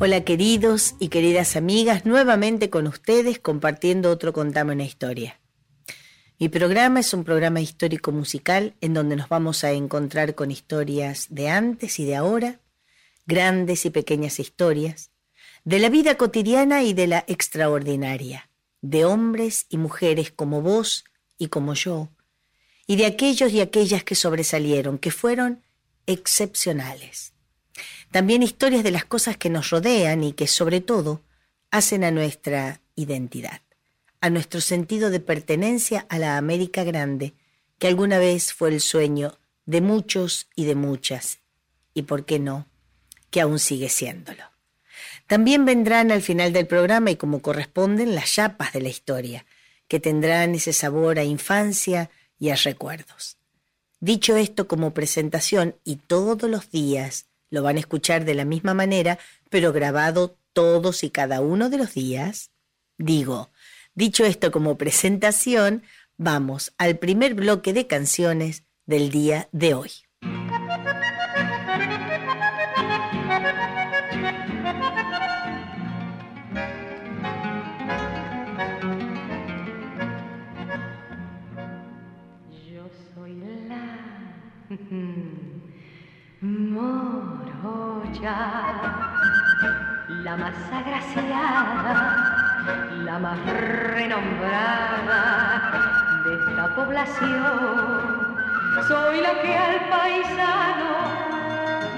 Hola queridos y queridas amigas, nuevamente con ustedes compartiendo otro Contame una historia. Mi programa es un programa histórico musical en donde nos vamos a encontrar con historias de antes y de ahora, grandes y pequeñas historias, de la vida cotidiana y de la extraordinaria, de hombres y mujeres como vos y como yo, y de aquellos y aquellas que sobresalieron, que fueron excepcionales. También historias de las cosas que nos rodean y que sobre todo hacen a nuestra identidad, a nuestro sentido de pertenencia a la América Grande, que alguna vez fue el sueño de muchos y de muchas, y por qué no, que aún sigue siéndolo. También vendrán al final del programa y como corresponden las chapas de la historia, que tendrán ese sabor a infancia y a recuerdos. Dicho esto como presentación y todos los días lo van a escuchar de la misma manera, pero grabado todos y cada uno de los días. Digo, dicho esto como presentación, vamos al primer bloque de canciones del día de hoy. La más agraciada, la más renombrada de esta población. Soy la que al paisano,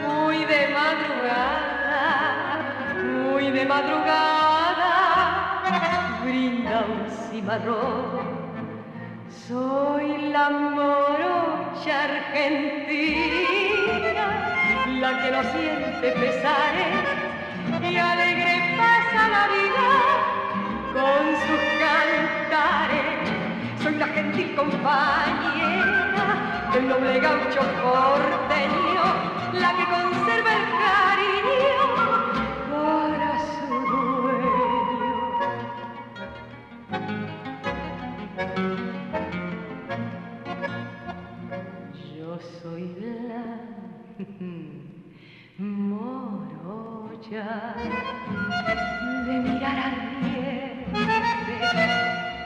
muy de madrugada, muy de madrugada, brinda un cimarrón. Soy la morocha argentina, la que no siente pesares y alegre pasa la vida con sus cantares. Soy la gentil compañera del noble gaucho porteño, la que conserva el cariño para su dueño. Yo soy la morocha de mirar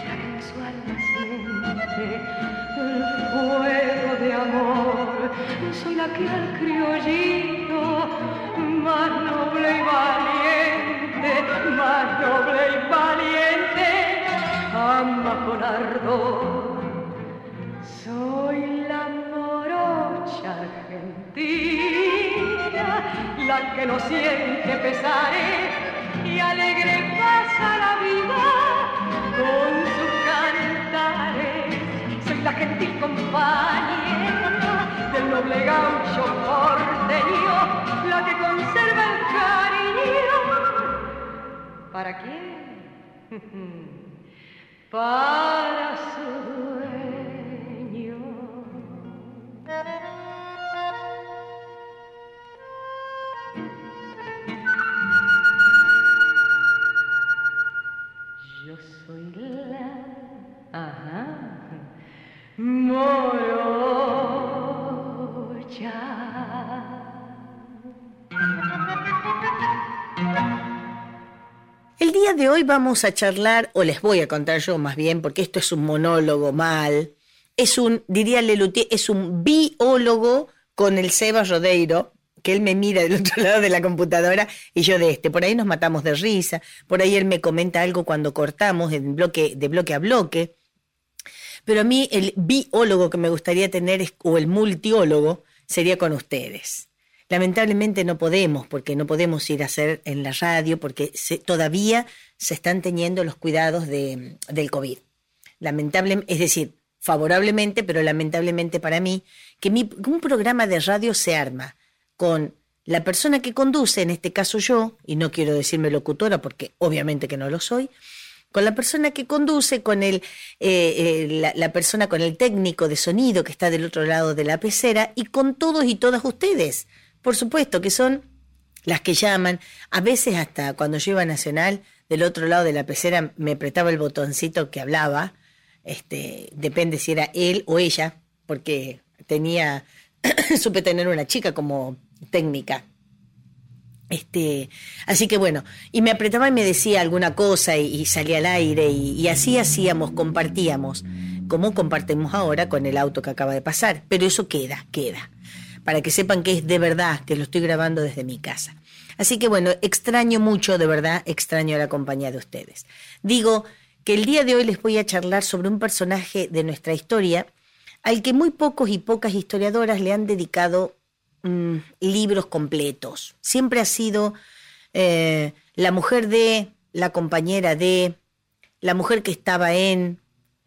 en su alma siente el fuego de amor. Soy la que al criollito más noble y valiente, más noble y valiente, ama con ardor. Soy la morocha argentina, la que no siente pesares y alegre pasa la vida con sus cantares. Soy la gentil compañera del noble gaucho porteño, la que conserva el cariño. ¿Para quién? Para su dueño. El día de hoy vamos a charlar, o les voy a contar yo más bien, porque esto es un monólogo mal, es un, diría Lelutier, es un biólogo con el Seba Rodeiro, que él me mira del otro lado de la computadora y yo de este. Por ahí nos matamos de risa, por ahí él me comenta algo cuando cortamos en bloque, de bloque a bloque. Pero a mí el biólogo que me gustaría tener, es, o el multiólogo, sería con ustedes. Lamentablemente no podemos, porque no podemos ir a hacer en la radio, porque se, todavía se están teniendo los cuidados de, del COVID. Lamentablemente, es decir, favorablemente, pero lamentablemente para mí, que mi, un programa de radio se arma con la persona que conduce, en este caso yo, y no quiero decirme locutora porque obviamente que no lo soy, con la persona que conduce, con el, eh, eh, la, persona, con el técnico de sonido que está del otro lado de la pecera y con todos y todas ustedes, por supuesto, que son las que llaman, a veces hasta cuando yo iba Nacional, del otro lado de la pecera me apretaba el botoncito que hablaba, este, depende si era él o ella, porque tenía, supe tener una chica como técnica. Este, así que bueno, y me apretaba y me decía alguna cosa y, salía al aire y, y, así hacíamos, compartíamos, como compartimos ahora con el auto que acaba de pasar. Pero eso queda, queda, para que sepan que es de verdad, que lo estoy grabando desde mi casa. Así que bueno, extraño mucho, de verdad, extraño la compañía de ustedes. Digo que el día de hoy les voy a charlar sobre un personaje de nuestra historia al que muy pocos y pocas historiadoras le han dedicado mm, libros completos. Siempre ha sido eh, la mujer de, la compañera de, la mujer que estaba en,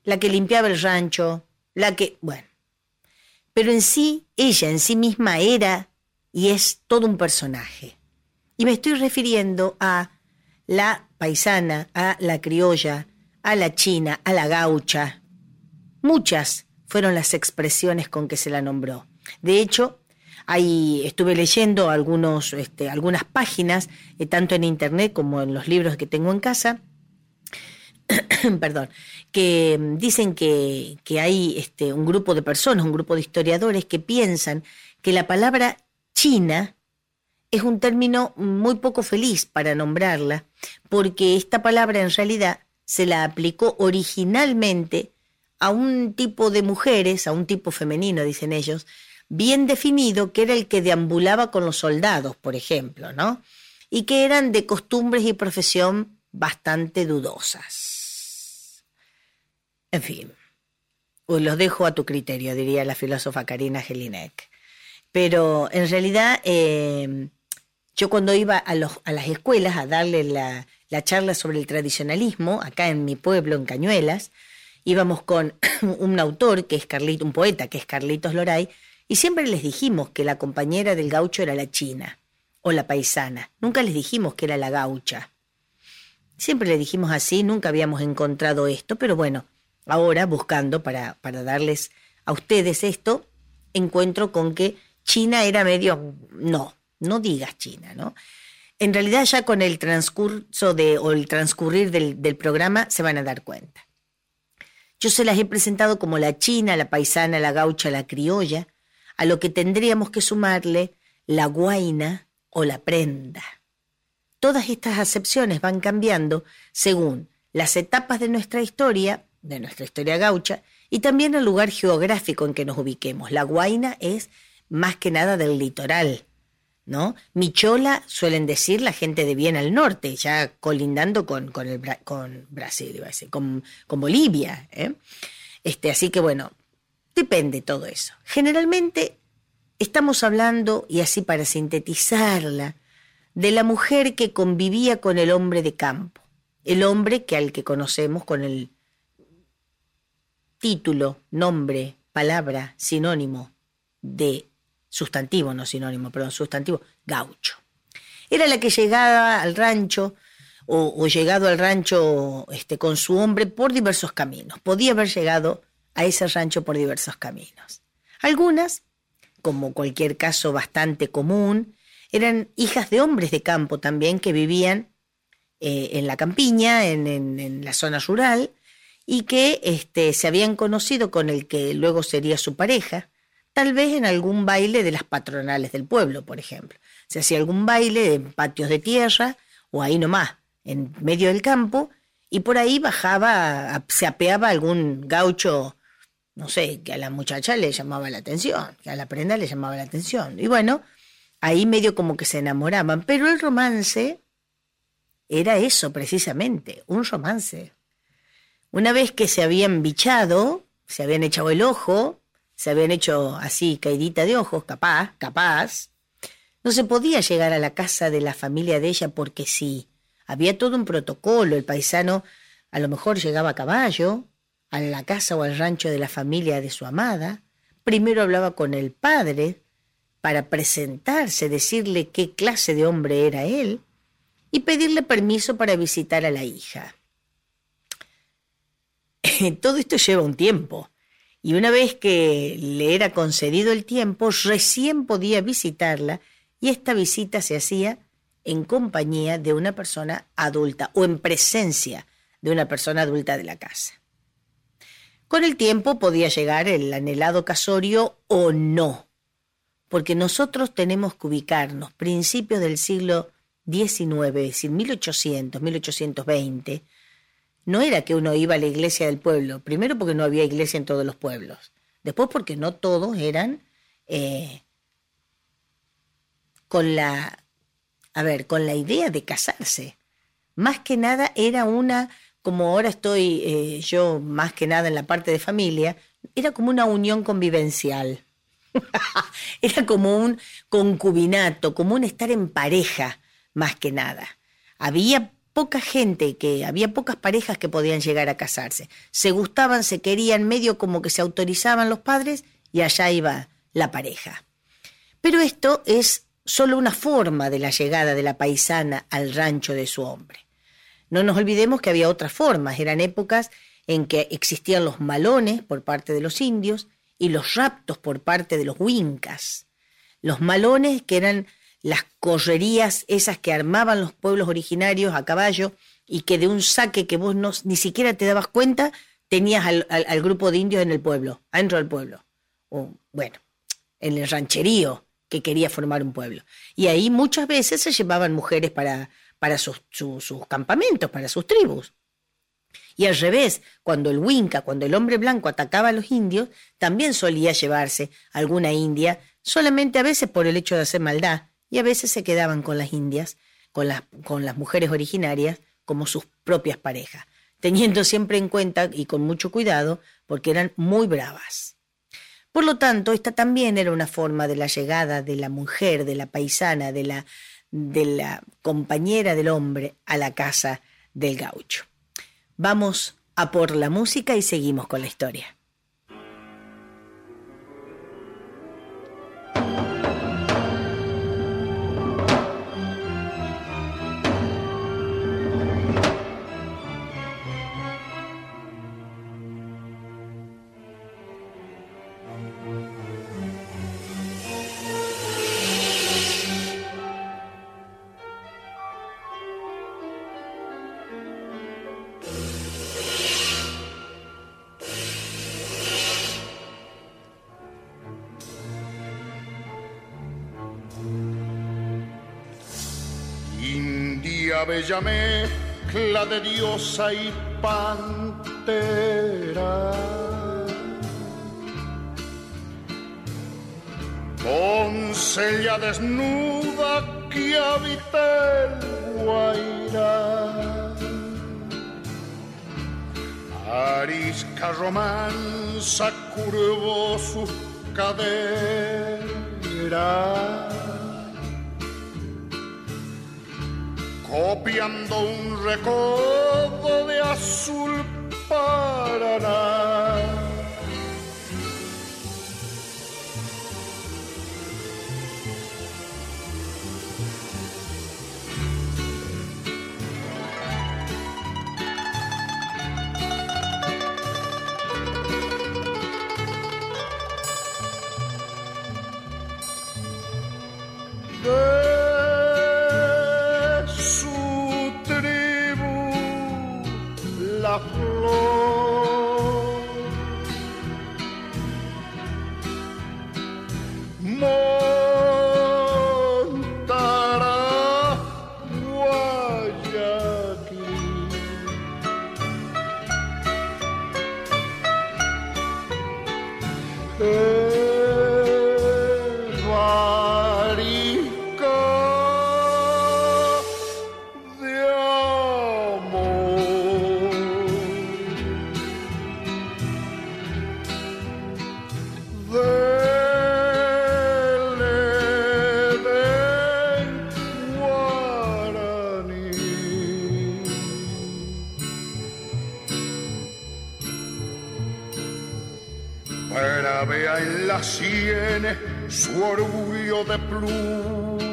la que limpiaba el rancho, la que, bueno. Pero en sí, ella en sí misma era y es todo un personaje. Y me estoy refiriendo a la paisana, a la criolla, a la china, a la gaucha. Muchas fueron las expresiones con que se la nombró. De hecho, ahí estuve leyendo este, algunas páginas, eh, tanto en internet como en los libros que tengo en casa, perdón, que dicen que, que hay este, un grupo de personas, un grupo de historiadores que piensan que la palabra China es un término muy poco feliz para nombrarla, porque esta palabra en realidad se la aplicó originalmente a un tipo de mujeres, a un tipo femenino, dicen ellos, bien definido, que era el que deambulaba con los soldados, por ejemplo, ¿no? Y que eran de costumbres y profesión bastante dudosas. En fin, los dejo a tu criterio, diría la filósofa Karina Jelinek. Pero en realidad eh, yo cuando iba a, las escuelas a darle la, la charla sobre el tradicionalismo, acá en mi pueblo, en Cañuelas, íbamos con un autor que es Carlito, un poeta que es Carlitos Loray, y siempre les dijimos que la compañera del gaucho era la china o la paisana. Nunca les dijimos que era la gaucha. Siempre le dijimos así, nunca habíamos encontrado esto, pero bueno, ahora buscando para, para darles a ustedes esto, encuentro con que China era medio, no, no digas China, ¿no? En realidad ya con el transcurso de, o el transcurrir del, del programa se van a dar cuenta. Yo se las he presentado como la china, la paisana, la gaucha, la criolla, a lo que tendríamos que sumarle la guaina o la prenda. Todas estas acepciones van cambiando según las etapas de nuestra historia, de nuestra historia gaucha, y también el lugar geográfico en que nos ubiquemos. La guaina es más que nada del litoral, ¿no? Michola suelen decir la gente de bien al norte, ya colindando con, con, el, con Brasil, iba con, con Bolivia. ¿eh? Este, así que bueno, depende todo eso. Generalmente estamos hablando, y así para sintetizarla, de la mujer que convivía con el hombre de campo, el hombre que al que conocemos con el título, nombre, palabra, sinónimo de sustantivo, no sinónimo, perdón, sustantivo, gaucho. Era la que llegaba al rancho o, llegado al rancho este, con su hombre por diversos caminos. Podía haber llegado a ese rancho por diversos caminos. Algunas, como cualquier caso bastante común, eran hijas de hombres de campo también que vivían eh, en la campiña, en, la zona rural, y que este, se habían conocido con el que luego sería su pareja, tal vez en algún baile de las patronales del pueblo, por ejemplo. Se hacía algún baile en patios de tierra o ahí nomás, en medio del campo, y por ahí bajaba, se apeaba algún gaucho, no sé, que a la muchacha le llamaba la atención, que a la prenda le llamaba la atención. Y bueno, ahí medio como que se enamoraban, pero el romance era eso precisamente, un romance. Una vez que se habían bichado, se habían echado el ojo, se habían hecho así, caidita de ojos, capaz, capaz. No se podía llegar a la casa de la familia de ella porque sí. Había todo un protocolo. El paisano a lo mejor llegaba a caballo, a la casa o al rancho de la familia de su amada. Primero hablaba con el padre para presentarse, decirle qué clase de hombre era él y pedirle permiso para visitar a la hija. todo esto lleva un tiempo. Y una vez que le era concedido el tiempo, recién podía visitarla y esta visita se hacía en compañía de una persona adulta o en presencia de una persona adulta de la casa. Con el tiempo podía llegar el anhelado casorio o no, porque nosotros tenemos que ubicarnos principios del siglo XIX, es decir, 1800, 1820, no era que uno iba a la iglesia del pueblo, primero porque no había iglesia en todos los pueblos, después porque no todos eran eh, con la, a ver, con la idea de casarse. Más que nada era una, como ahora estoy eh, yo más que nada en la parte de familia, era como una unión convivencial. era como un concubinato, como un estar en pareja, más que nada. Había poca gente, que había pocas parejas que podían llegar a casarse. Se gustaban, se querían, medio como que se autorizaban los padres y allá iba la pareja. Pero esto es solo una forma de la llegada de la paisana al rancho de su hombre. No nos olvidemos que había otras formas, eran épocas en que existían los malones por parte de los indios y los raptos por parte de los huincas. Los malones que eran las correrías esas que armaban los pueblos originarios a caballo y que de un saque que vos no, ni siquiera te dabas cuenta, tenías al, grupo de indios en el pueblo, adentro del pueblo. O, bueno, en el rancherío que quería formar un pueblo. Y ahí muchas veces se llevaban mujeres para, para sus, sus campamentos, para sus tribus. Y al revés, cuando el Winca, cuando el hombre blanco atacaba a los indios, también solía llevarse alguna india, solamente a veces por el hecho de hacer maldad, y a veces se quedaban con las indias, con las, con las mujeres originarias, como sus propias parejas, teniendo siempre en cuenta y con mucho cuidado, porque eran muy bravas. Por lo tanto, esta también era una forma de la llegada de la mujer, de la paisana, de la, de la compañera del hombre a la casa del gaucho. Vamos a por la música y seguimos con la historia. Bella mezcla de diosa y pantera. Doncella desnuda que habita el Guairá. Arisca romanza curvó su cadera copiando un recodo de azul Paraná. Su orgullo de pluma.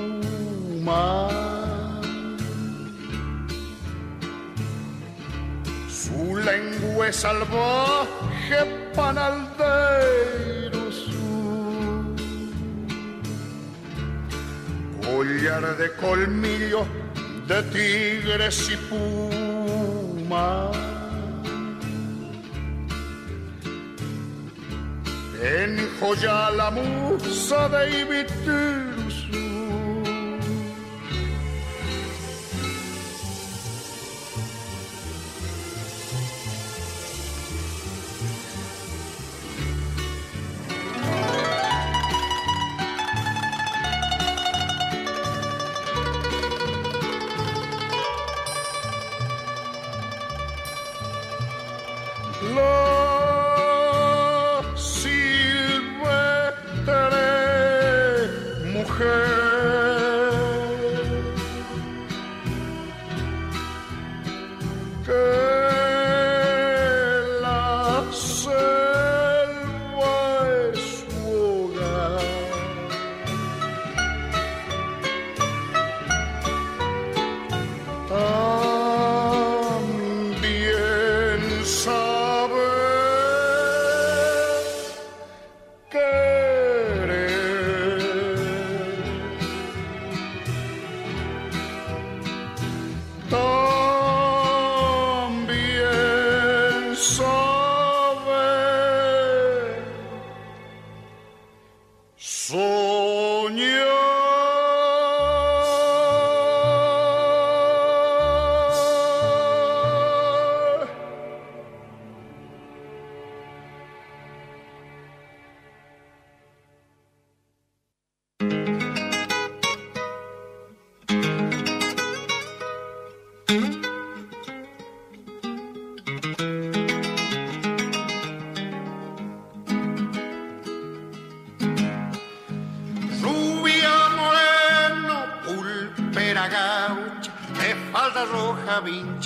Su lengua fue salvaje panaldero su collar de colmillo de tigres y pumas enjoya la musa de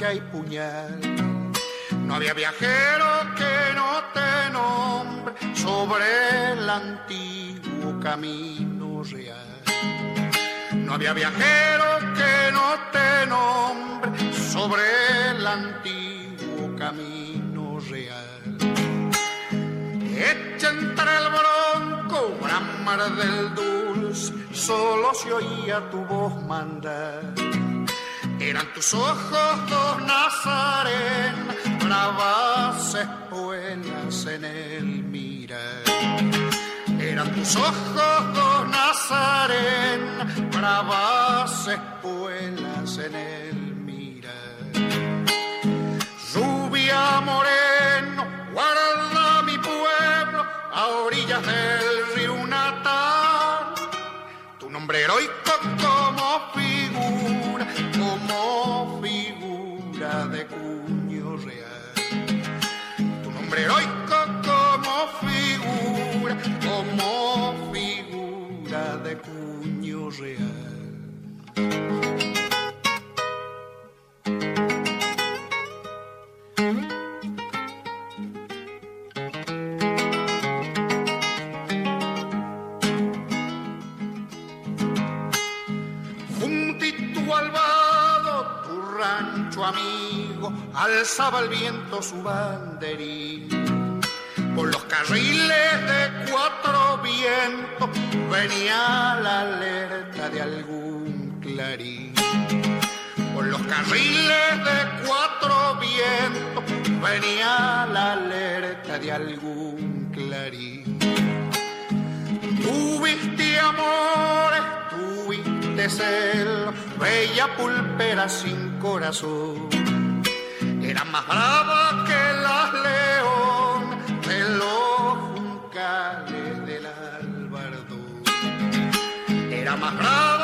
y puñal. No había viajero que no te nombre sobre el antiguo camino real. No había viajero que no te nombre sobre el antiguo camino real. Echa entre el bronco, bramar del dulce, solo se oía tu voz mandar eran tus ojos dos Nazarén, bravas espuelas en el mirar. Eran tus ojos dos Nazarén, bravas espuelas en el mirar. Rubia moreno, guarda mi pueblo a orillas del río Natal. Tu nombre heroico como como cuño real. Tu nombre heroico como figura, como figura de cuño real. amigo alzaba el viento su banderín. Por los carriles de cuatro vientos venía la alerta de algún clarín. Por los carriles de cuatro vientos venía la alerta de algún clarín. Tuviste amores, tuviste celos, bella pulpera sin corazón. Era más brava que las león de los juncales del albardo. Era más brava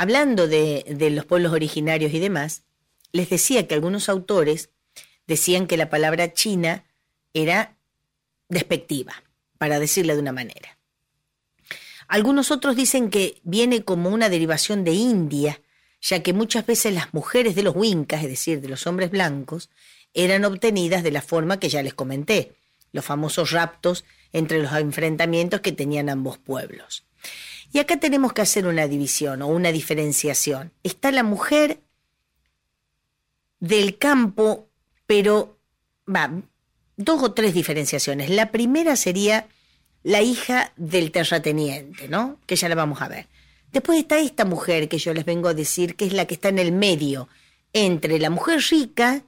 Hablando de, los pueblos originarios y demás, les decía que algunos autores decían que la palabra china era despectiva, para decirle de una manera. Algunos otros dicen que viene como una derivación de India, ya que muchas veces las mujeres de los Wincas, es decir, de los hombres blancos, eran obtenidas de la forma que ya les comenté, los famosos raptos entre los enfrentamientos que tenían ambos pueblos. Y acá tenemos que hacer una división o una diferenciación. Está la mujer del campo, pero va, dos o tres diferenciaciones. La primera sería la hija del terrateniente, ¿no? Que ya la vamos a ver. Después está esta mujer que yo les vengo a decir, que es la que está en el medio entre la mujer rica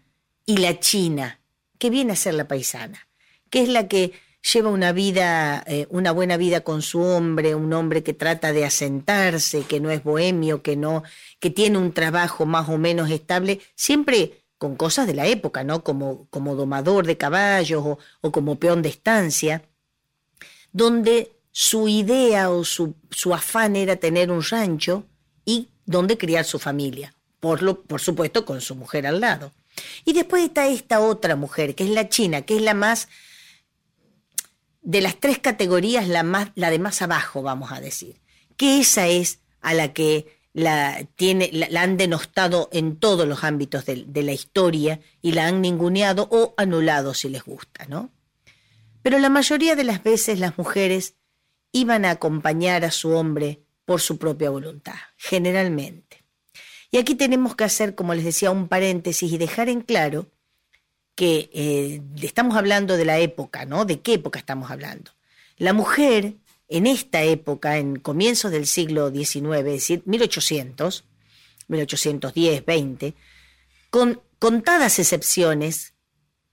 y la china, que viene a ser la paisana, que es la que lleva una vida, eh, una buena vida con su hombre, un hombre que trata de asentarse, que no es bohemio, que no, que tiene un trabajo más o menos estable, siempre con cosas de la época, ¿no? Como, como domador de caballos o, o como peón de estancia, donde su idea o su, su, afán era tener un rancho y donde criar su familia, por, lo, por supuesto con su mujer al lado. Y después está esta otra mujer, que es la china, que es la más de las tres categorías la, más, la de más abajo, vamos a decir, que esa es a la que la, tiene, la, han denostado en todos los ámbitos de, de, la historia y la han ninguneado o anulado si les gusta, ¿no? Pero la mayoría de las veces las mujeres iban a acompañar a su hombre por su propia voluntad, generalmente. Y aquí tenemos que hacer, como les decía, un paréntesis y dejar en claro que eh, estamos hablando de la época, ¿no? ¿De qué época estamos hablando? La mujer en esta época, en comienzos del siglo XIX, es decir, 1800, 1810, 20, con contadas excepciones,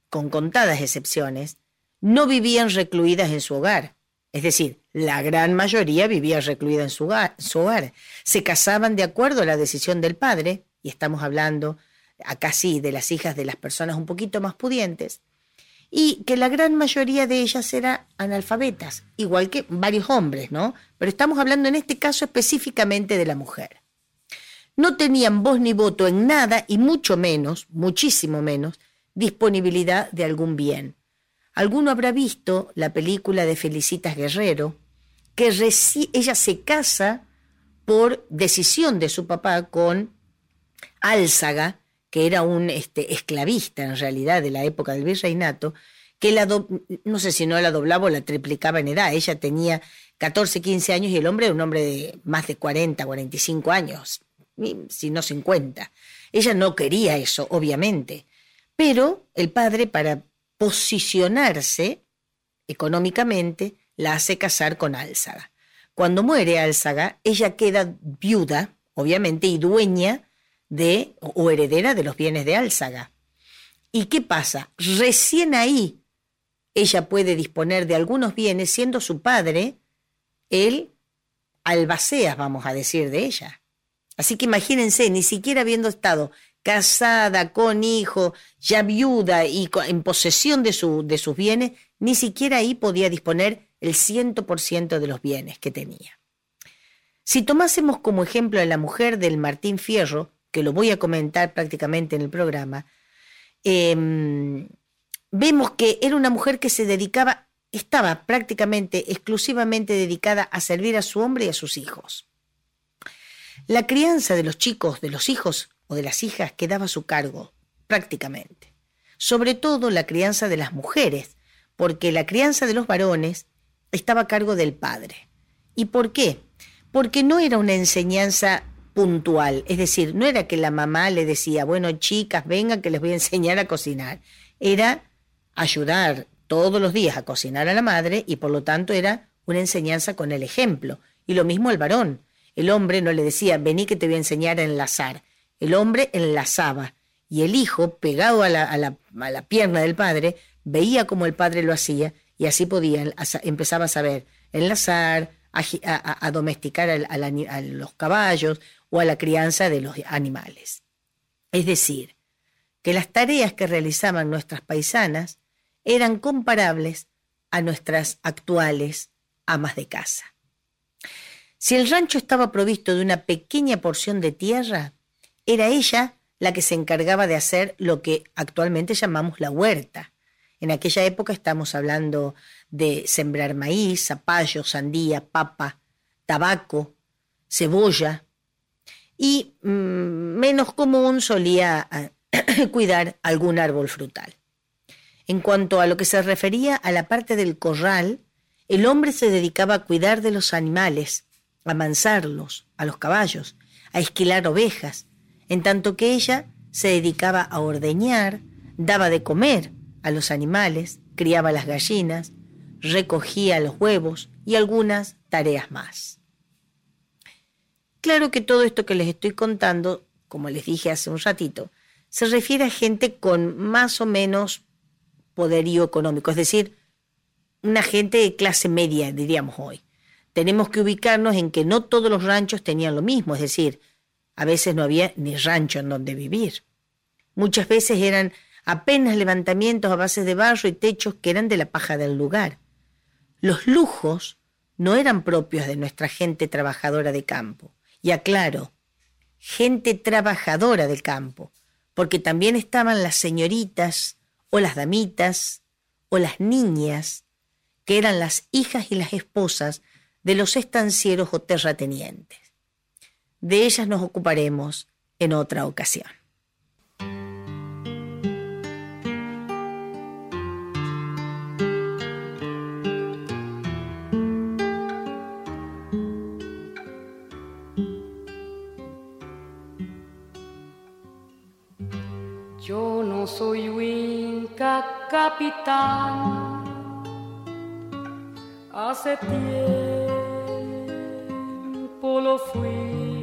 con contadas excepciones, no vivían recluidas en su hogar. Es decir, la gran mayoría vivía recluida en su hogar, su hogar. Se casaban de acuerdo a la decisión del padre, y estamos hablando acá sí, de las hijas de las personas un poquito más pudientes, y que la gran mayoría de ellas eran analfabetas, igual que varios hombres, ¿no? Pero estamos hablando en este caso específicamente de la mujer. No tenían voz ni voto en nada y mucho menos, muchísimo menos, disponibilidad de algún bien. Alguno habrá visto la película de Felicitas Guerrero, que ella se casa por decisión de su papá con Álzaga, que era un este, esclavista en realidad de la época del virreinato, que la no sé si no la doblaba o la triplicaba en edad. Ella tenía 14, 15 años y el hombre era un hombre de más de 40, 45 años, si no 50. Ella no quería eso, obviamente, pero el padre para posicionarse económicamente la hace casar con Álzaga. Cuando muere Álzaga, ella queda viuda, obviamente, y dueña de o heredera de los bienes de Álzaga. ¿Y qué pasa? Recién ahí ella puede disponer de algunos bienes siendo su padre el albaceas, vamos a decir, de ella. Así que imagínense, ni siquiera habiendo estado casada, con hijo, ya viuda y en posesión de, su, de sus bienes, ni siquiera ahí podía disponer el ciento por ciento de los bienes que tenía. Si tomásemos como ejemplo a la mujer del Martín Fierro, que lo voy a comentar prácticamente en el programa, eh, vemos que era una mujer que se dedicaba, estaba prácticamente exclusivamente dedicada a servir a su hombre y a sus hijos. La crianza de los chicos, de los hijos o de las hijas quedaba a su cargo, prácticamente. Sobre todo la crianza de las mujeres, porque la crianza de los varones estaba a cargo del padre. ¿Y por qué? Porque no era una enseñanza puntual. Es decir, no era que la mamá le decía, bueno, chicas, vengan que les voy a enseñar a cocinar. Era ayudar todos los días a cocinar a la madre y por lo tanto era una enseñanza con el ejemplo. Y lo mismo el varón. El hombre no le decía, vení que te voy a enseñar a enlazar. El hombre enlazaba y el hijo, pegado a la, a la, a la pierna del padre, veía cómo el padre lo hacía y así podía, empezaba a saber enlazar, a, domesticar a, los caballos o a la crianza de los animales. Es decir, que las tareas que realizaban nuestras paisanas eran comparables a nuestras actuales amas de casa. Si el rancho estaba provisto de una pequeña porción de tierra, era ella la que se encargaba de hacer lo que actualmente llamamos la huerta. En aquella época estamos hablando de sembrar maíz, zapallo, sandía, papa, tabaco, cebolla, y mm, menos común solía ah, cuidar algún árbol frutal. En cuanto a lo que se refería a la parte del corral, el hombre se dedicaba a cuidar de los animales, a mansarlos, a los caballos, a esquilar ovejas, en tanto que ella se dedicaba a ordeñar, daba de comer a los animales, criaba las gallinas, recogía los huevos y algunas tareas más. Claro que todo esto que les estoy contando, como les dije hace un ratito, se refiere a gente con más o menos poderío económico, es decir, una gente de clase media, diríamos hoy. Tenemos que ubicarnos en que no todos los ranchos tenían lo mismo, es decir, a veces no había ni rancho en donde vivir. Muchas veces eran apenas levantamientos a base de barro y techos que eran de la paja del lugar. Los lujos no eran propios de nuestra gente trabajadora de campo. Y aclaro, gente trabajadora de campo, porque también estaban las señoritas o las damitas o las niñas, que eran las hijas y las esposas de los estancieros o terratenientes. De ellas nos ocuparemos en otra ocasión. Soy Winca capitán, hace tiempo lo fui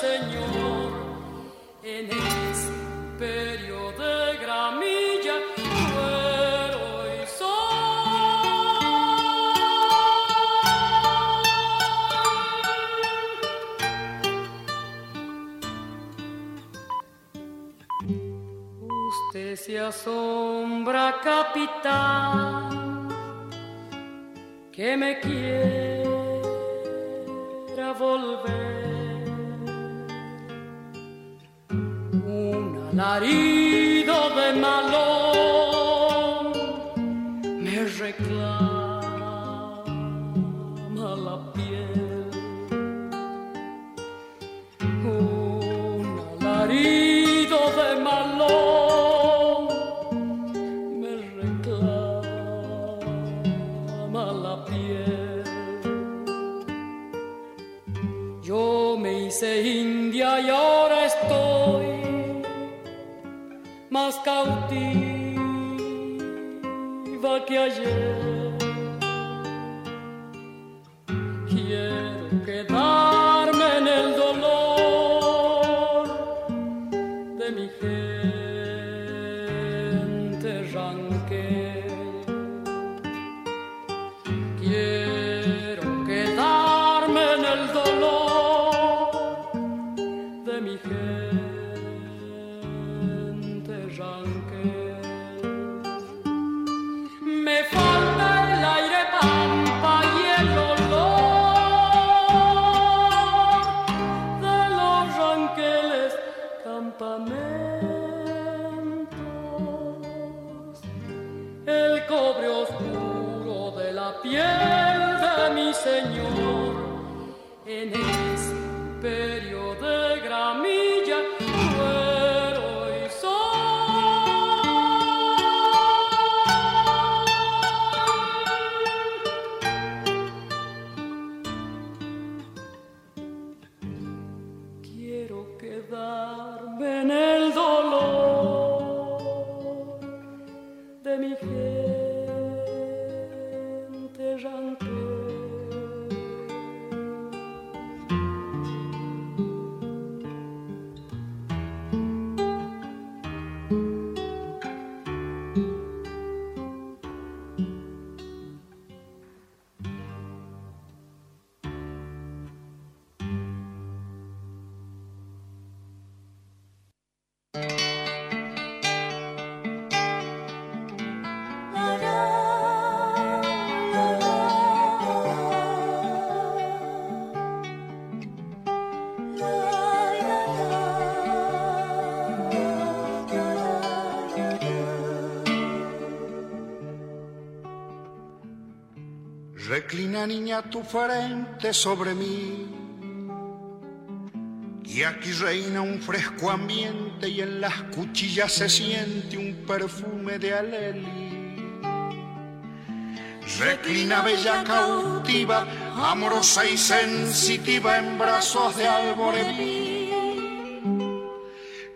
señor en imperio de gramilla. Usted se asombra, capitán, que me quiera volver. Un alarido de malón apartamentos, el Niña tu frente sobre mí. Y aquí reina un fresco ambiente y en las cuchillas se siente un perfume de aleli. Reclina bella cautiva, amorosa y sensitiva en brazos de alboreví.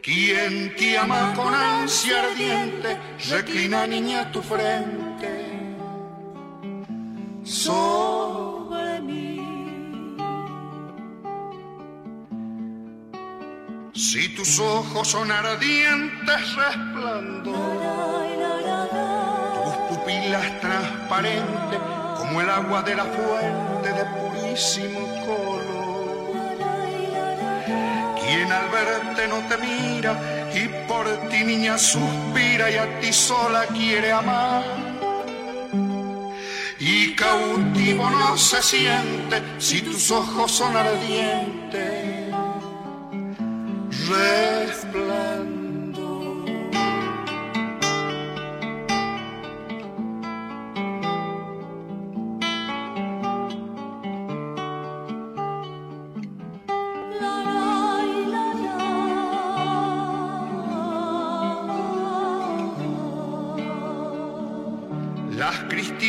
Quien te ama con ansia ardiente, reclina niña tu frente sobre mí. Si tus ojos son ardientes resplandor, tus pupilas transparentes como el agua de la fuente de purísimo color. Quien al verte no te mira y por ti niña suspira y a ti sola quiere amar cautivo no se siente si tus ojos son ardientes.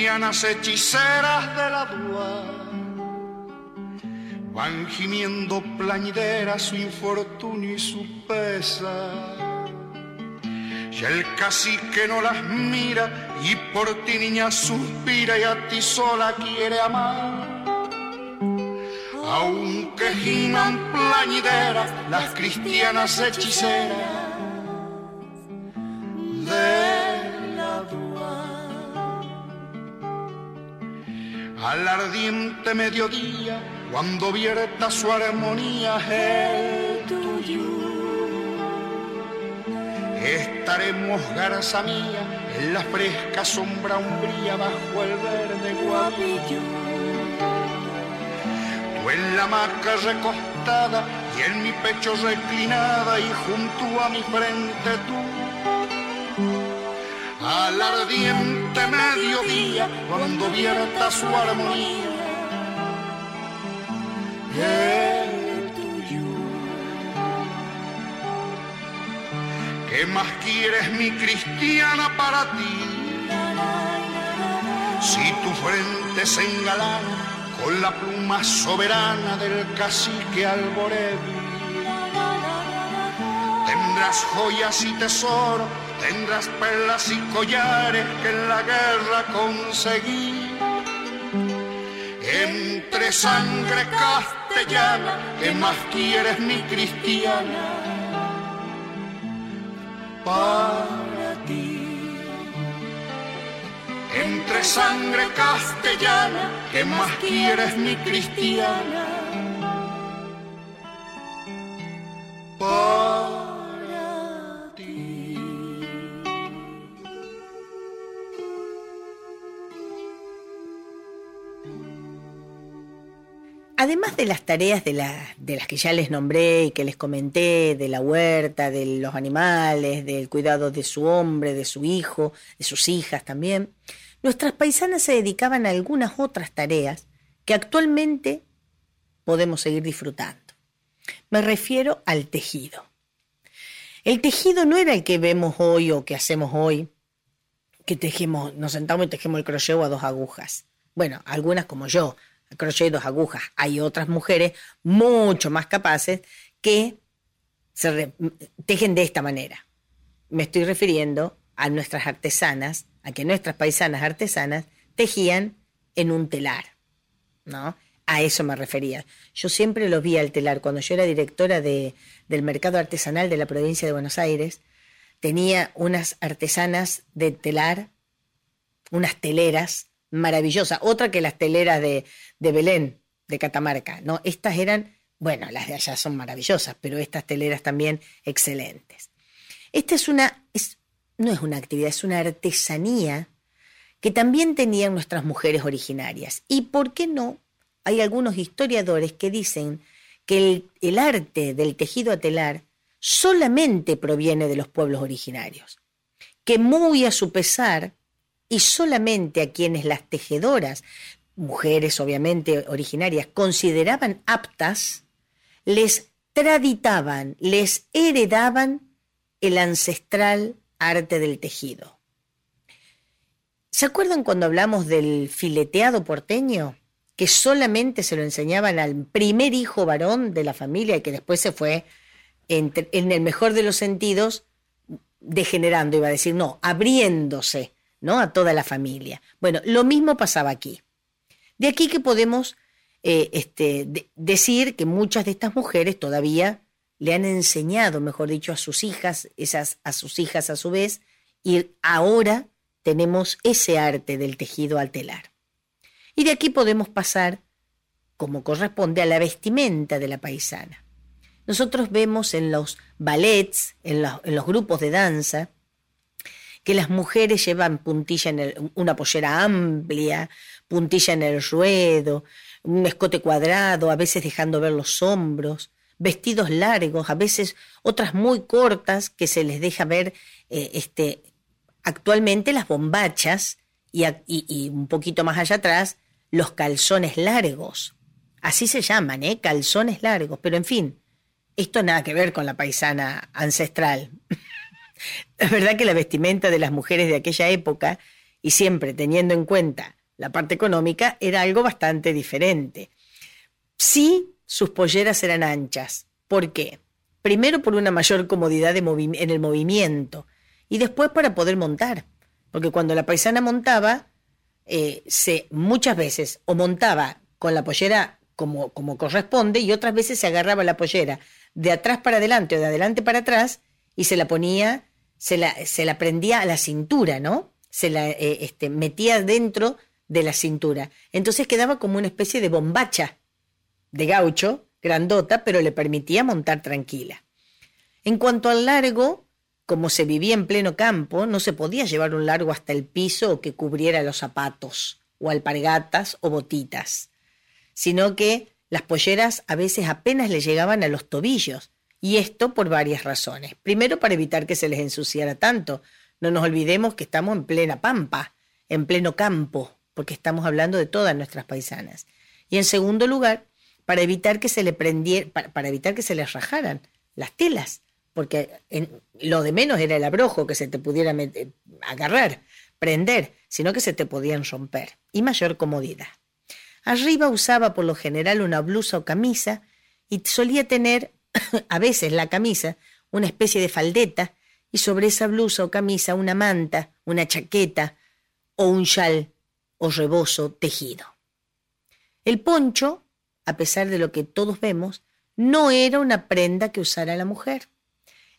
Cristianas hechiceras de la dua van gimiendo plañideras su infortunio y su pesa. Y el cacique no las mira y por ti niña suspira y a ti sola quiere amar. Aunque giman plañideras las cristianas hechiceras al ardiente mediodía, cuando vierta su armonía el tuyo. Estaremos, garza mía, en la fresca sombra umbría bajo el verde guapillo. Tú en la maca recostada y en mi pecho reclinada y junto a mi frente tú al ardiente mediodía cuando vierta su armonía. El tuyo. ¿Qué más quieres mi cristiana para ti? Si tu frente se engalana con la pluma soberana del cacique Alborevi, tendrás joyas y tesoros tendrás perlas y collares que en la guerra conseguí. Entre sangre castellana, ¿qué más quieres mi cristiana? Para ti. Entre sangre castellana, ¿qué más quieres mi cristiana? Para además de las tareas de, de, las que ya les nombré y que les comenté, de la huerta, de los animales, del cuidado de su hombre, de su hijo, de sus hijas también, nuestras paisanas se dedicaban a algunas otras tareas que actualmente podemos seguir disfrutando. Me refiero al tejido. El tejido no era el que vemos hoy o que hacemos hoy, que tejemos, nos sentamos y tejemos el crochet a dos agujas. Bueno, algunas como yo, crochet dos agujas. Hay otras mujeres mucho más capaces que se tejen de esta manera. Me estoy refiriendo a nuestras artesanas, a que nuestras paisanas artesanas tejían en un telar, ¿no? A eso me refería. Yo siempre lo vi al telar. Cuando yo era directora de, del mercado artesanal de la provincia de Buenos Aires, tenía unas artesanas de telar, unas teleras maravillosas. Otra que las teleras de, de Belén, de Catamarca. No, estas eran, bueno, las de allá son maravillosas, pero estas teleras también excelentes. Esta es una, es, no es una actividad, es una artesanía que también tenían nuestras mujeres originarias. ¿Y por qué no? hay algunos historiadores que dicen que el, arte del tejido telar solamente proviene de los pueblos originarios, que muy a su pesar y solamente a quienes las tejedoras, mujeres obviamente originarias, consideraban aptas, les traditaban, les heredaban el ancestral arte del tejido. ¿Se acuerdan cuando hablamos del fileteado porteño? que solamente se lo enseñaban al primer hijo varón de la familia y que después se fue, en, el mejor de los sentidos, degenerando, iba a decir, no, abriéndose a toda la familia. Bueno, lo mismo pasaba aquí. De aquí que podemos eh, este, decir que muchas de estas mujeres todavía le han enseñado, mejor dicho, a sus hijas, esas a sus hijas a su vez, y ahora tenemos ese arte del tejido al telar. Y de aquí podemos pasar, como corresponde, a la vestimenta de la paisana. Nosotros vemos en los ballets, en los, grupos de danza, que las mujeres llevan puntilla en una pollera amplia, puntilla en el ruedo, un escote cuadrado, a veces dejando ver los hombros, vestidos largos, a veces otras muy cortas que se les deja ver eh, este, actualmente las bombachas y, y, un poquito más allá atrás los calzones largos. Así se llaman, ¿eh? Calzones largos. Pero en fin, esto nada que ver con la paisana ancestral. es verdad que la vestimenta de las mujeres de aquella época, y siempre teniendo en cuenta la parte económica, era algo bastante diferente. Sí, sus polleras eran anchas. ¿Por qué? Primero por una mayor comodidad en el movimiento y después para poder montar. Porque cuando la paisana montaba, eh, se muchas veces o montaba con la pollera como, como corresponde y otras veces se agarraba la pollera de atrás para adelante o de adelante para atrás y se la ponía, se la, se la prendía a la cintura, ¿no? Se la eh, este, metía dentro de la cintura. Entonces quedaba como una especie de bombacha de gaucho, grandota, pero le permitía montar tranquila. En cuanto al largo, como se vivía en pleno campo, no se podía llevar un largo hasta el piso o que cubriera los zapatos, o alpargatas o botitas, sino que las polleras a veces apenas le llegaban a los tobillos, y esto por varias razones. Primero, para evitar que se les ensuciara tanto. No nos olvidemos que estamos en plena pampa, en pleno campo, porque estamos hablando de todas nuestras paisanas. Y en segundo lugar, para evitar que se le prendiera, para evitar que se les rajaran las telas porque lo de menos era el abrojo que se te pudiera agarrar, prender, sino que se te podían romper, y mayor comodidad. Arriba usaba por lo general una blusa o camisa y solía tener, a veces la camisa, una especie de faldeta y sobre esa blusa o camisa una manta, una chaqueta o un chal o rebozo tejido. El poncho, a pesar de lo que todos vemos, no era una prenda que usara la mujer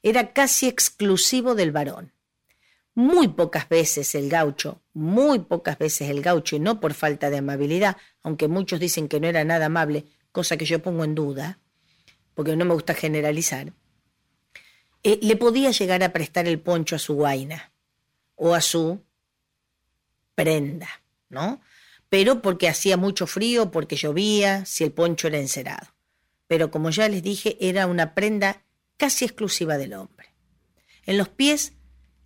era casi exclusivo del varón. Muy pocas veces el gaucho, muy pocas veces el gaucho, y no por falta de amabilidad, aunque muchos dicen que no era nada amable, cosa que yo pongo en duda, porque no me gusta generalizar, eh, le podía llegar a prestar el poncho a su guaina o a su prenda, ¿no? pero porque hacía mucho frío, porque llovía, si el poncho era encerado. Pero como ya les dije, era una prenda casi exclusiva del hombre. En los pies,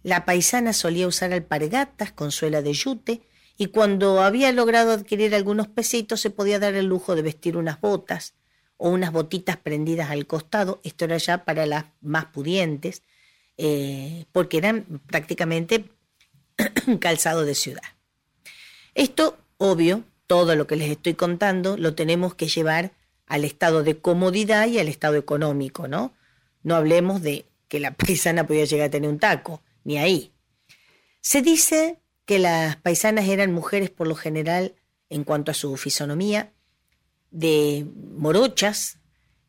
la paisana solía usar alpargatas con suela de yute y cuando había logrado adquirir algunos pesitos se podía dar el lujo de vestir unas botas o unas botitas prendidas al costado, esto era ya para las más pudientes, eh, porque eran prácticamente calzado de ciudad. Esto, obvio, todo lo que les estoy contando lo tenemos que llevar al estado de comodidad y al estado económico, ¿no? No hablemos de que la paisana podía llegar a tener un taco, ni ahí. Se dice que las paisanas eran mujeres por lo general, en cuanto a su fisonomía, de morochas,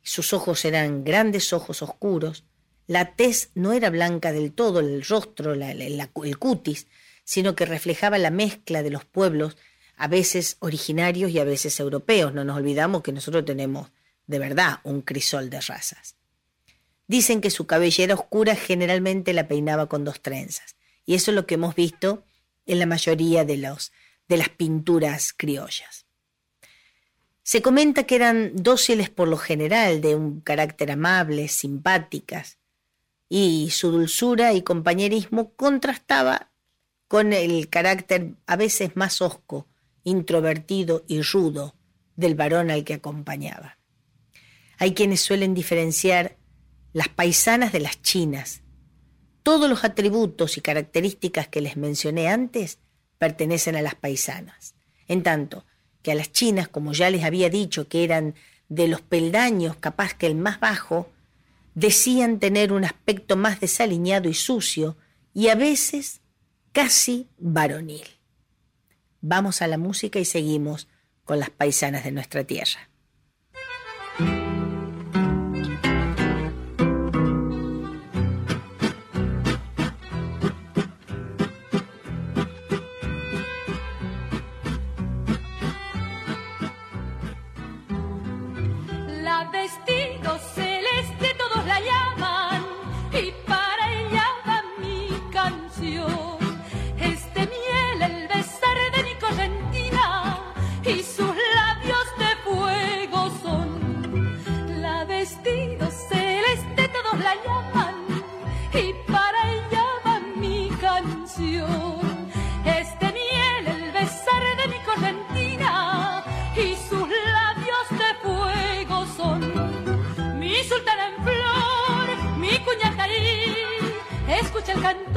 sus ojos eran grandes ojos oscuros, la tez no era blanca del todo, el rostro, el cutis, sino que reflejaba la mezcla de los pueblos, a veces originarios y a veces europeos. No nos olvidamos que nosotros tenemos de verdad un crisol de razas. Dicen que su cabellera oscura generalmente la peinaba con dos trenzas, y eso es lo que hemos visto en la mayoría de, los, de las pinturas criollas. Se comenta que eran dóciles por lo general, de un carácter amable, simpáticas, y su dulzura y compañerismo contrastaba con el carácter a veces más hosco, introvertido y rudo del varón al que acompañaba. Hay quienes suelen diferenciar las paisanas de las chinas. Todos los atributos y características que les mencioné antes pertenecen a las paisanas, en tanto que a las chinas, como ya les había dicho, que eran de los peldaños capaz que el más bajo, decían tener un aspecto más desaliñado y sucio y a veces casi varonil. Vamos a la música y seguimos con las paisanas de nuestra tierra. La mujer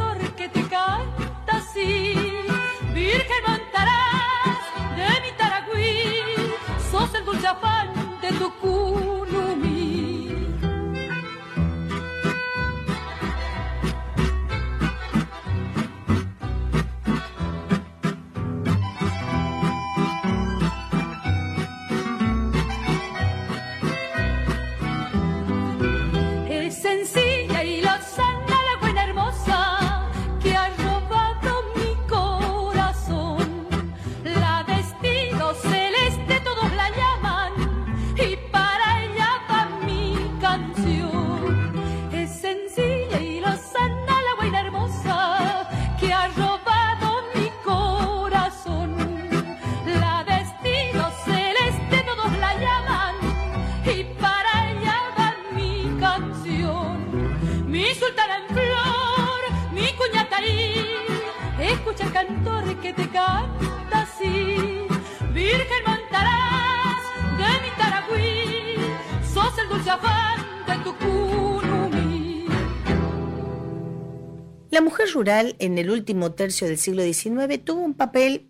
en el último tercio del siglo XIX tuvo un papel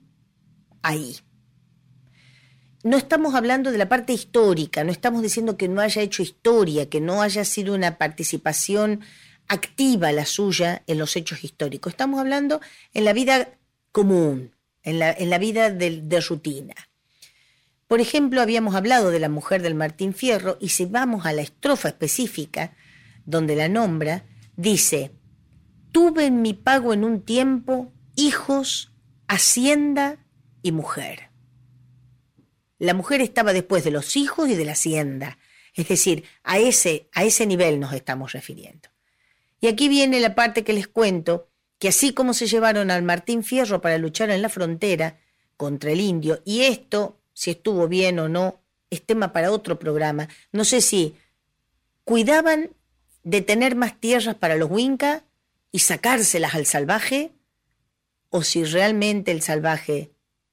ahí. No estamos hablando de la parte histórica, no estamos diciendo que no haya hecho historia, que no haya sido una participación activa la suya en los hechos históricos. Estamos hablando en la vida común, en la, vida de, de rutina. Por ejemplo, habíamos hablado de la mujer del Martín Fierro y si vamos a la estrofa específica, donde la nombra, dice, tuve en mi pago en un tiempo hijos, hacienda y mujer. La mujer estaba después de los hijos y de la hacienda, es decir, a ese, a ese nivel nos estamos refiriendo. Y aquí viene la parte que les cuento, que así como se llevaron al Martín Fierro para luchar en la frontera, contra el indio, y esto, si estuvo bien o no, es tema para otro programa. No sé si cuidaban de tener más tierras para los Winca y sacárselas al salvaje, o si realmente el salvaje,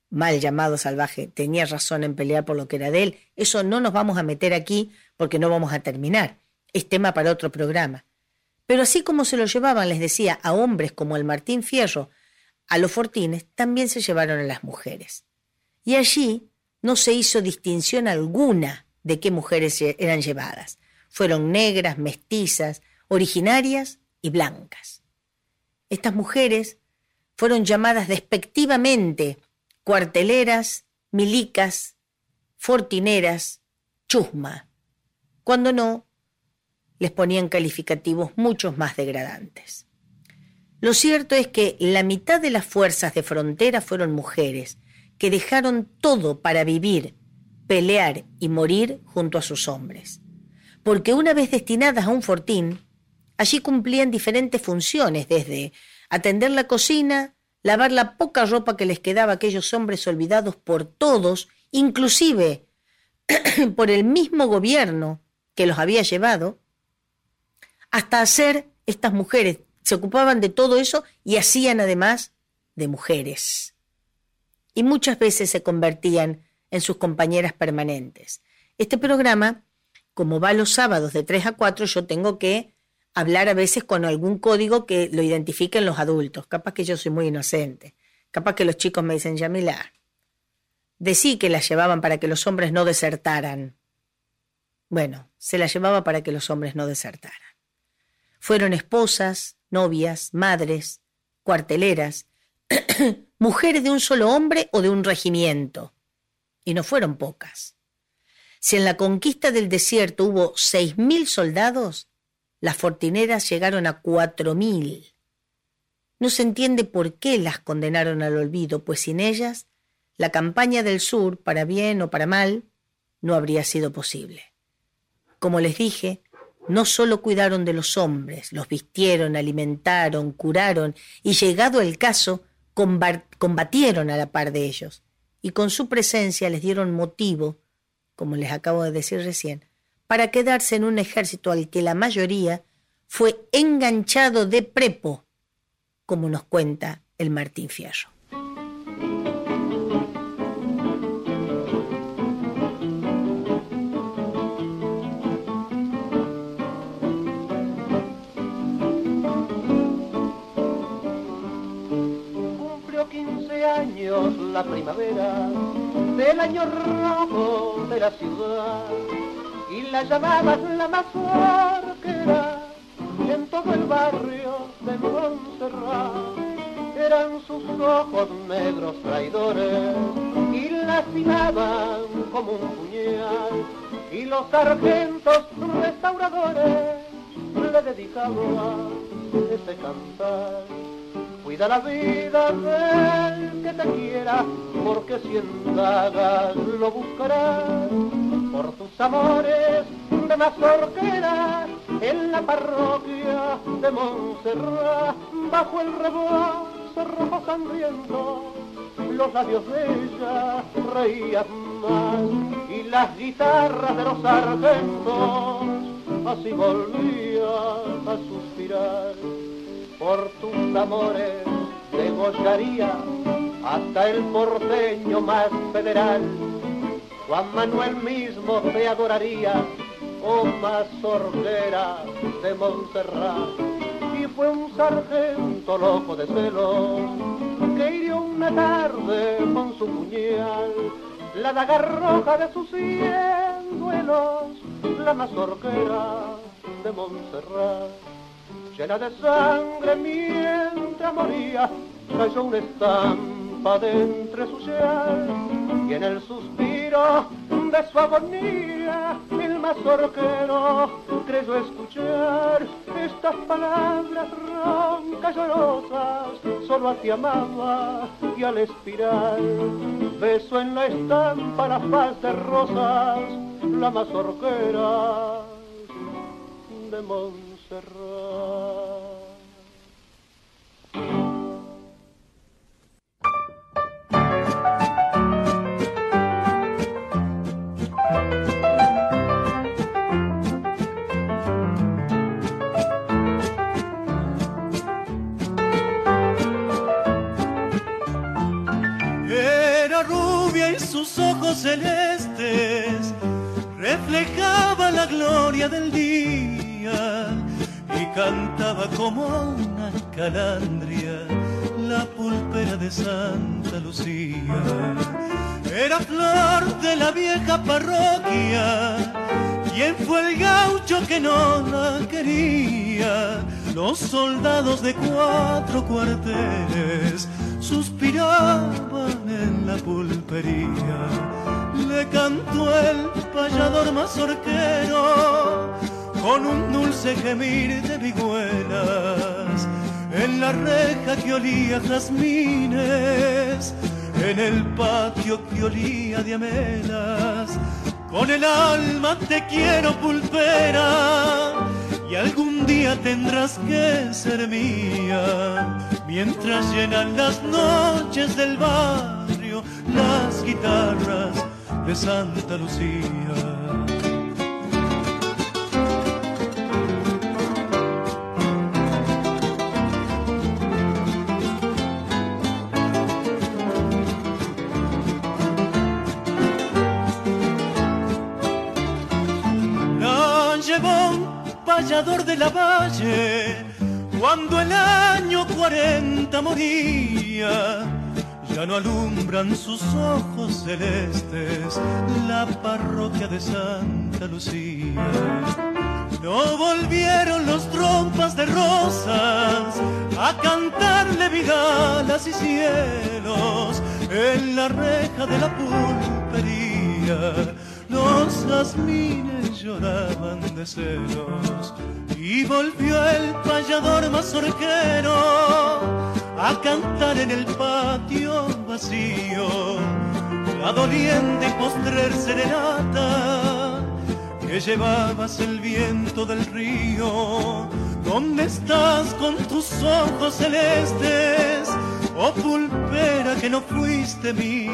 mal llamado salvaje, tenía razón en pelear por lo que era de él. Eso no nos vamos a meter aquí porque no vamos a terminar. Es tema para otro programa. Pero así como se lo llevaban, les decía, a hombres como el Martín Fierro, a los fortines, también se llevaron a las mujeres. Y allí no se hizo distinción alguna de qué mujeres eran llevadas. Fueron negras, mestizas, originarias y blancas. Estas mujeres fueron llamadas despectivamente cuarteleras, milicas, fortineras, chusma, cuando no, les ponían calificativos muchos más degradantes. Lo cierto es que la mitad de las fuerzas de frontera fueron mujeres, que dejaron todo para vivir, pelear y morir junto a sus hombres. Porque una vez destinadas a un fortín, allí cumplían diferentes funciones, desde atender la cocina, lavar la poca ropa que les quedaba a aquellos hombres olvidados por todos, inclusive por el mismo gobierno que los había llevado, hasta hacer estas mujeres, se ocupaban de todo eso y hacían además de mujeres. Y muchas veces se convertían en sus compañeras permanentes. Este programa, como va los sábados de 3 a 4, yo tengo que hablar a veces con algún código que lo identifiquen los adultos. Capaz que yo soy muy inocente. Capaz que los chicos me dicen, Yamila, decí que la llevaban para que los hombres no desertaran. Bueno, se la llevaba para que los hombres no desertaran. Fueron esposas, novias, madres, cuarteleras, mujeres de un solo hombre o de un regimiento. Y no fueron pocas. Si en la conquista del desierto hubo seis mil soldados, las fortineras llegaron a cuatro mil. No se entiende por qué las condenaron al olvido, pues sin ellas la campaña del sur, para bien o para mal, no habría sido posible. Como les dije, no solo cuidaron de los hombres, los vistieron, alimentaron, curaron y llegado el caso, combatieron a la par de ellos. Y con su presencia les dieron motivo, como les acabo de decir recién, para quedarse en un ejército al que la mayoría fue enganchado de prepo, como nos cuenta el Martín Fierro. Cumplió 15 años la primavera del año rojo de la ciudad la llamabas la más arquera en todo el barrio de Montserrat. Eran sus ojos negros traidores y lastimaban como un puñal y los sargentos restauradores le dedicaban ese cantar. Cuida la vida del que te quiera, porque si indagas lo buscarás por tus amores de mazorquera en la parroquia de Montserrat bajo el rebozo rojo sangriento los labios de ella reían más y las guitarras de los sargentos así volvían a suspirar. Por tus amores degollaría hasta el porteño más federal Juan Manuel mismo te adoraría, oh mazorquera de Montserrat. Y fue un sargento loco de celos que hirió una tarde con su puñal la daga roja de sus cien duelos, la mazorquera de Montserrat. Llena de sangre mientras moría, cayó una estampa de entre su chal y en el suspiro de su agonía, el mazorquero creyó escuchar estas palabras roncas llorosas, solo a ti amaba y al espiral beso en la estampa la faz de rosas, la mazorquera de Montserrat. Celestes reflejaba la gloria del día y cantaba como una calandria la pulpera de Santa Lucía. Era flor de la vieja parroquia, quien fue el gaucho que no la quería. Los soldados de cuatro cuarteles suspiraban en la pulpería. Le cantó el payador mazorquero con un dulce gemir de vihuelas en la reja que olía jazmines, en el patio que olía de amelas. Con el alma te quiero pulpera y algún día tendrás que ser mía. Mientras llenan las noches del barrio las guitarras de Santa Lucía. de la valle, cuando el año 40 moría, ya no alumbran sus ojos celestes la parroquia de Santa Lucía. No volvieron los trompas de rosas a cantarle vidalas y cielos en la reja de la pulpería. Los jazmines lloraban de celos y volvió el payador mazorquero a cantar en el patio vacío la doliente postrer serenata que llevabas el viento del río. ¿Dónde estás con tus ojos celestes? Oh pulpera que no fuiste mía.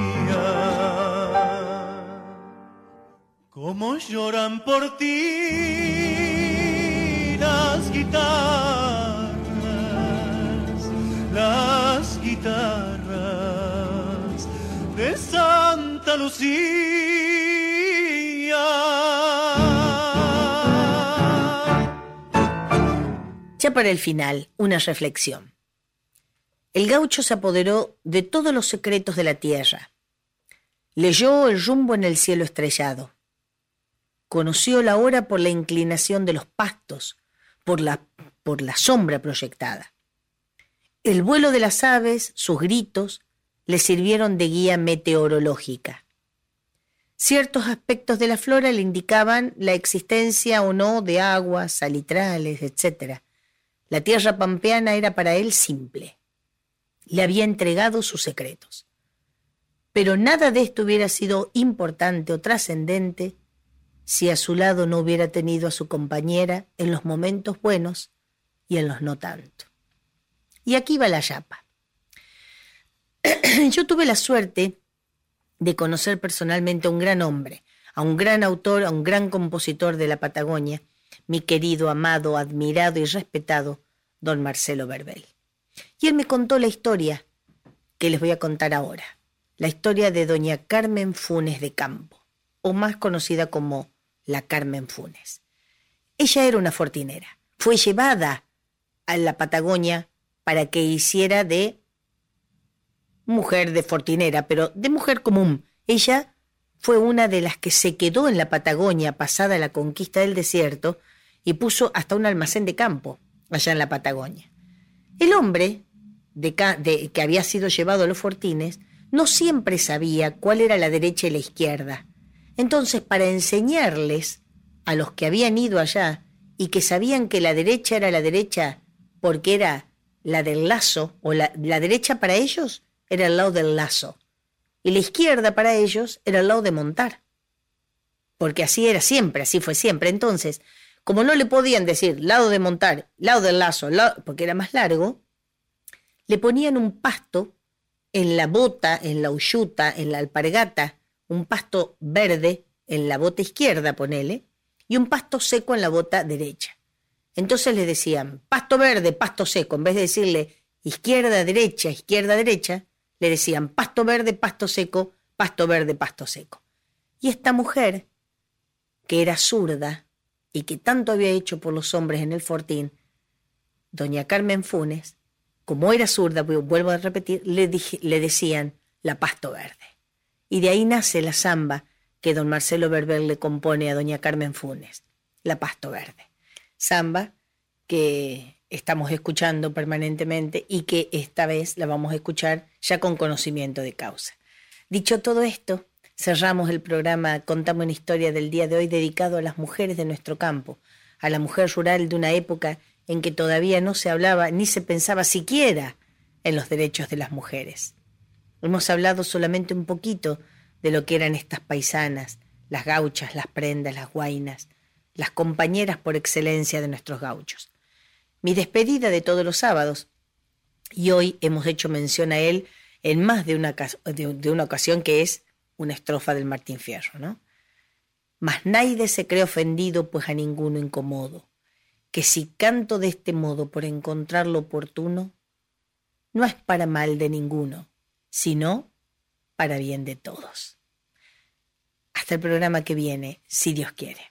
¿Cómo lloran por ti? Las guitarras, las guitarras de Santa Lucía. Ya para el final, una reflexión. El gaucho se apoderó de todos los secretos de la tierra. Leyó el rumbo en el cielo estrellado. Conoció la hora por la inclinación de los pastos, por la, por la sombra proyectada. El vuelo de las aves, sus gritos, le sirvieron de guía meteorológica. Ciertos aspectos de la flora le indicaban la existencia o no de aguas, salitrales, etc. La tierra pampeana era para él simple. Le había entregado sus secretos. Pero nada de esto hubiera sido importante o trascendente si a su lado no hubiera tenido a su compañera en los momentos buenos y en los no tanto. Y aquí va la yapa. Yo tuve la suerte de conocer personalmente a un gran hombre, a un gran autor, a un gran compositor de la Patagonia, mi querido, amado, admirado y respetado don Marcelo Verbel. Y él me contó la historia que les voy a contar ahora, la historia de doña Carmen Funes de Campo, o más conocida como la Carmen Funes. Ella era una fortinera. Fue llevada a la Patagonia para que hiciera de mujer de fortinera, pero de mujer común. Ella fue una de las que se quedó en la Patagonia pasada la conquista del desierto y puso hasta un almacén de campo allá en la Patagonia. El hombre de, que había sido llevado a los fortines no siempre sabía cuál era la derecha y la izquierda. Entonces, para enseñarles a los que habían ido allá y que sabían que la derecha era la derecha porque era la del lazo, o la, derecha para ellos era el lado del lazo, y la izquierda para ellos era el lado de montar. Porque así era siempre, así fue siempre. Entonces, como no le podían decir lado de montar, lado del lazo, porque era más largo, le ponían un pasto en la bota, en la uyuta, en la alpargata, un pasto verde en la bota izquierda, ponele, y un pasto seco en la bota derecha. Entonces le decían pasto verde, pasto seco, en vez de decirle izquierda, derecha, izquierda, derecha, le decían pasto verde, pasto seco, pasto verde, pasto seco. Y esta mujer, que era zurda y que tanto había hecho por los hombres en el fortín, doña Carmen Funes, como era zurda, vuelvo a repetir, le, le decían la pasto verde. Y de ahí nace la samba que don Marcelo Berber le compone a doña Carmen Funes, la pasto verde. Samba que estamos escuchando permanentemente y que esta vez la vamos a escuchar ya con conocimiento de causa. Dicho todo esto, cerramos el programa Contamos una historia del día de hoy dedicado a las mujeres de nuestro campo, a la mujer rural de una época en que todavía no se hablaba ni se pensaba siquiera en los derechos de las mujeres. Hemos hablado solamente un poquito de lo que eran estas paisanas, las gauchas, las prendas, las guainas, las compañeras por excelencia de nuestros gauchos mi despedida de todos los sábados. Y hoy hemos hecho mención a él en más de una, de una ocasión que es una estrofa del Martín Fierro, ¿no? Mas nadie se cree ofendido, pues a ninguno incomodo, que si canto de este modo por encontrar lo oportuno, no es para mal de ninguno, sino para bien de todos. Hasta el programa que viene, si Dios quiere.